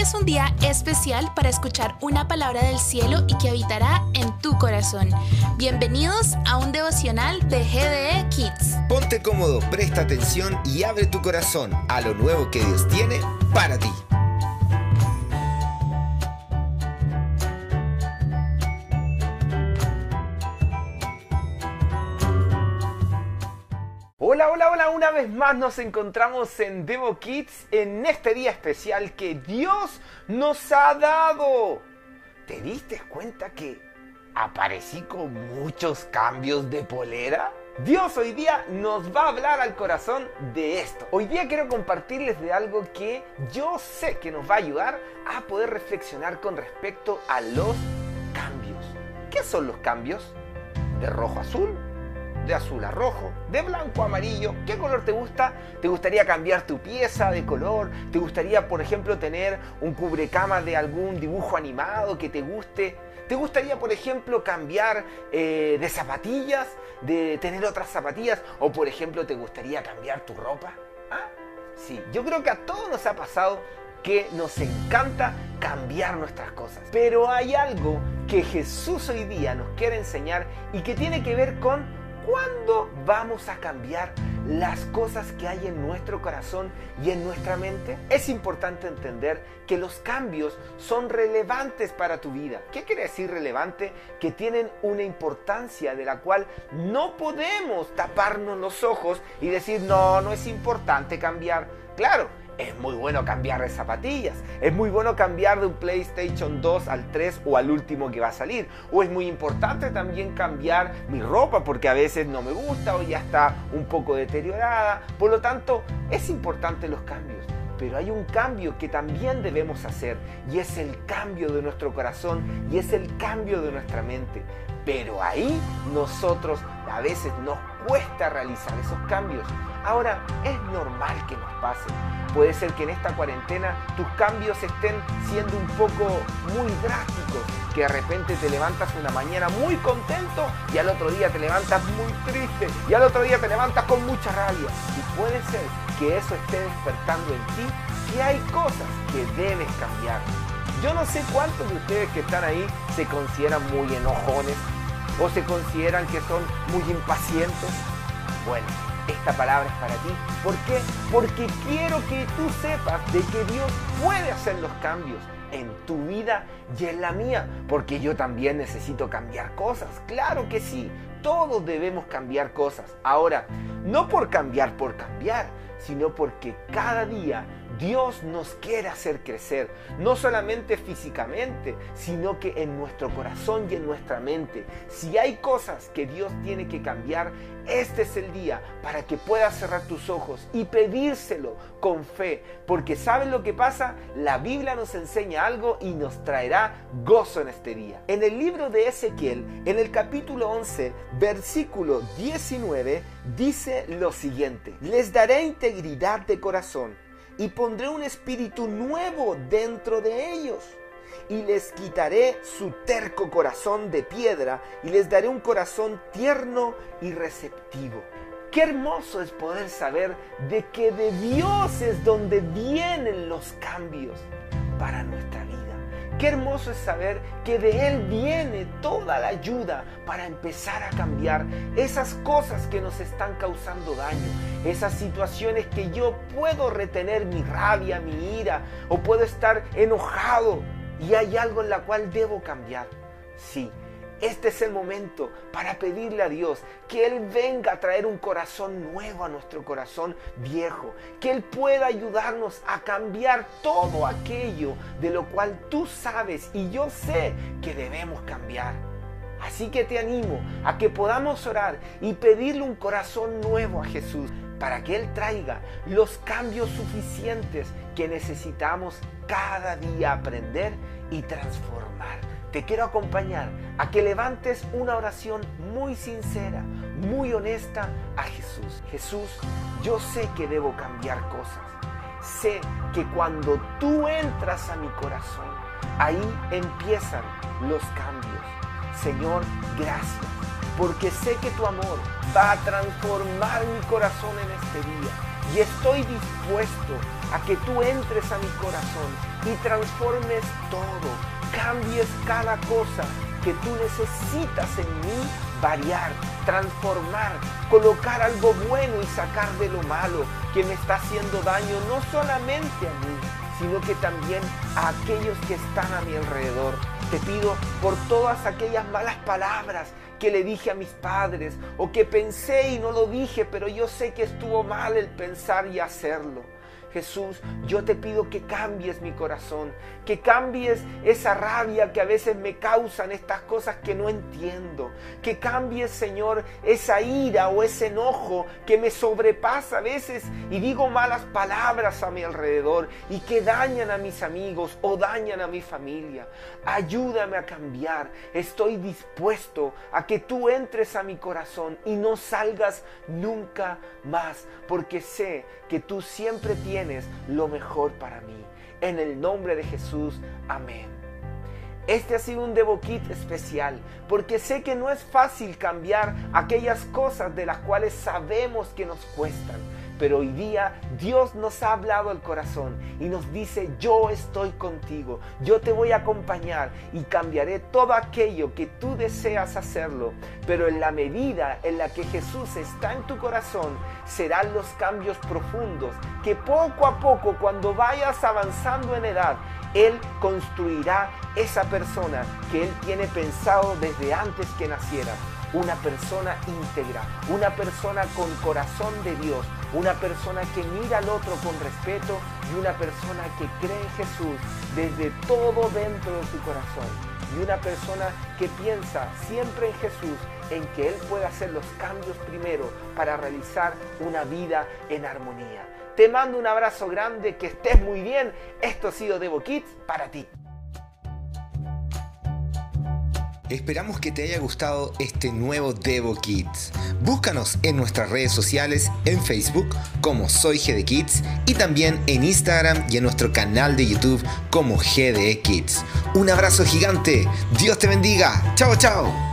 Es un día especial para escuchar una palabra del cielo y que habitará en tu corazón. Bienvenidos a un devocional de GDE Kids. Ponte cómodo, presta atención y abre tu corazón a lo nuevo que Dios tiene para ti. Hola, hola, una vez más nos encontramos en Devo Kids en este día especial que Dios nos ha dado. ¿Te diste cuenta que aparecí con muchos cambios de polera? Dios hoy día nos va a hablar al corazón de esto. Hoy día quiero compartirles de algo que yo sé que nos va a ayudar a poder reflexionar con respecto a los cambios. ¿Qué son los cambios? De rojo a azul, de azul a rojo, de blanco a amarillo. ¿Qué color te gusta? ¿Te gustaría cambiar tu pieza de color? ¿Te gustaría, por ejemplo, tener un cubrecama de algún dibujo animado que te guste? ¿Te gustaría, por ejemplo, cambiar eh, de zapatillas? ¿De tener otras zapatillas? ¿O, por ejemplo, te gustaría cambiar tu ropa? ¿Ah? Sí, yo creo que a todos nos ha pasado que nos encanta cambiar nuestras cosas. Pero hay algo que Jesús hoy día nos quiere enseñar y que tiene que ver con ¿Cuándo vamos a cambiar las cosas que hay en nuestro corazón y en nuestra mente? Es importante entender que los cambios son relevantes para tu vida. ¿Qué quiere decir relevante? Que tienen una importancia de la cual no podemos taparnos los ojos y decir, no, no es importante cambiar. Claro, es muy bueno cambiar de zapatillas, es muy bueno cambiar de un PlayStation 2 al 3 o al último que va a salir, o es muy importante también cambiar mi ropa porque a veces no me gusta o ya está un poco deteriorada, por lo tanto es importante los cambios. Pero hay un cambio que también debemos hacer y es el cambio de nuestro corazón y es el cambio de nuestra mente. Pero ahí nosotros a veces nos cuesta realizar esos cambios. Ahora, es normal que nos pase. Puede ser que en esta cuarentena tus cambios estén siendo un poco muy drásticos, que de repente te levantas una mañana muy contento y al otro día te levantas muy triste y al otro día te levantas con mucha rabia. Y puede ser que eso esté despertando en ti que hay cosas que debes cambiar. Yo no sé cuántos de ustedes que están ahí se consideran muy enojones o se consideran que son muy impacientes. Bueno, esta palabra es para ti. ¿Por qué? Porque quiero que tú sepas de que Dios puede hacer los cambios en tu vida y en la mía, porque yo también necesito cambiar cosas. Claro que sí, todos debemos cambiar cosas. Ahora, no por cambiar por cambiar, sino porque cada día Dios nos quiere hacer crecer, no solamente físicamente, sino que en nuestro corazón y en nuestra mente. Si hay cosas que Dios tiene que cambiar, este es el día para que puedas cerrar tus ojos y pedírselo con fe, porque ¿sabes lo que pasa? La Biblia nos enseña algo y nos traerá gozo en este día. En el libro de Ezequiel, en el capítulo 11, versículo 19, dice lo siguiente, les daré integridad de corazón y pondré un espíritu nuevo dentro de ellos. Y les quitaré su terco corazón de piedra y les daré un corazón tierno y receptivo. Qué hermoso es poder saber de que de Dios es donde vienen los cambios para nuestra vida. Qué hermoso es saber que de Él viene toda la ayuda para empezar a cambiar esas cosas que nos están causando daño, esas situaciones que yo puedo retener mi rabia, mi ira, o puedo estar enojado y hay algo en la cual debo cambiar. Sí, este es el momento para pedirle a Dios que Él venga a traer un corazón nuevo a nuestro corazón viejo, que Él pueda ayudarnos a cambiar todo aquello de lo cual tú sabes y yo sé que debemos cambiar. Así que te animo a que podamos orar y pedirle un corazón nuevo a Jesús para que Él traiga los cambios suficientes que necesitamos cada día aprender y transformar te quiero acompañar a que levantes una oración muy sincera, muy honesta a Jesús. Jesús, yo sé que debo cambiar cosas. Sé que cuando tú entras a mi corazón, ahí empiezan los cambios. Señor, gracias, porque sé que tu amor va a transformar mi corazón en este día y estoy dispuesto a que tú entres a mi corazón y transformes todo, cambies cada cosa que tú necesitas en mí variar, transformar, colocar algo bueno y sacar de lo malo que me está haciendo daño no solamente a mí, sino que también a aquellos que están a mi alrededor. Te pido por todas aquellas malas palabras que le dije a mis padres o que pensé y no lo dije, pero yo sé que estuvo mal el pensar y hacerlo. Jesús, yo te pido que cambies mi corazón, que cambies esa rabia que a veces me causan estas cosas que no entiendo, que cambies, Señor, esa ira o ese enojo que me sobrepasa a veces y digo malas palabras a mi alrededor y que dañan a mis amigos o dañan a mi familia. Ayúdame a cambiar. Estoy dispuesto a que tú entres a mi corazón y no salgas nunca más, porque sé que tú siempre lo mejor para mí. En el nombre de Jesús, amén. Este ha sido un Devokit especial porque sé que no es fácil cambiar aquellas cosas de las cuales sabemos que nos cuestan pero hoy día Dios nos ha hablado al corazón y nos dice, yo estoy contigo, yo te voy a acompañar y cambiaré todo aquello que tú deseas hacerlo. Pero en la medida en la que Jesús está en tu corazón, serán los cambios profundos que poco a poco, cuando vayas avanzando en edad, Él construirá esa persona que Él tiene pensado desde antes que naciera una persona íntegra, una persona con corazón de Dios, una persona que mira al otro con respeto y una persona que cree en Jesús desde todo dentro de su corazón. Y una persona que piensa siempre en Jesús, en que Él puede hacer los cambios primero para realizar una vida en armonía. Te mando un abrazo grande, que estés muy bien. Esto ha sido Devo Kids para ti. Esperamos que te haya gustado este nuevo Devo Kids. Búscanos en nuestras redes sociales, en Facebook como Soy GD Kids y también en Instagram y en nuestro canal de YouTube como GDE Kids. Un abrazo gigante, Dios te bendiga, chao chao.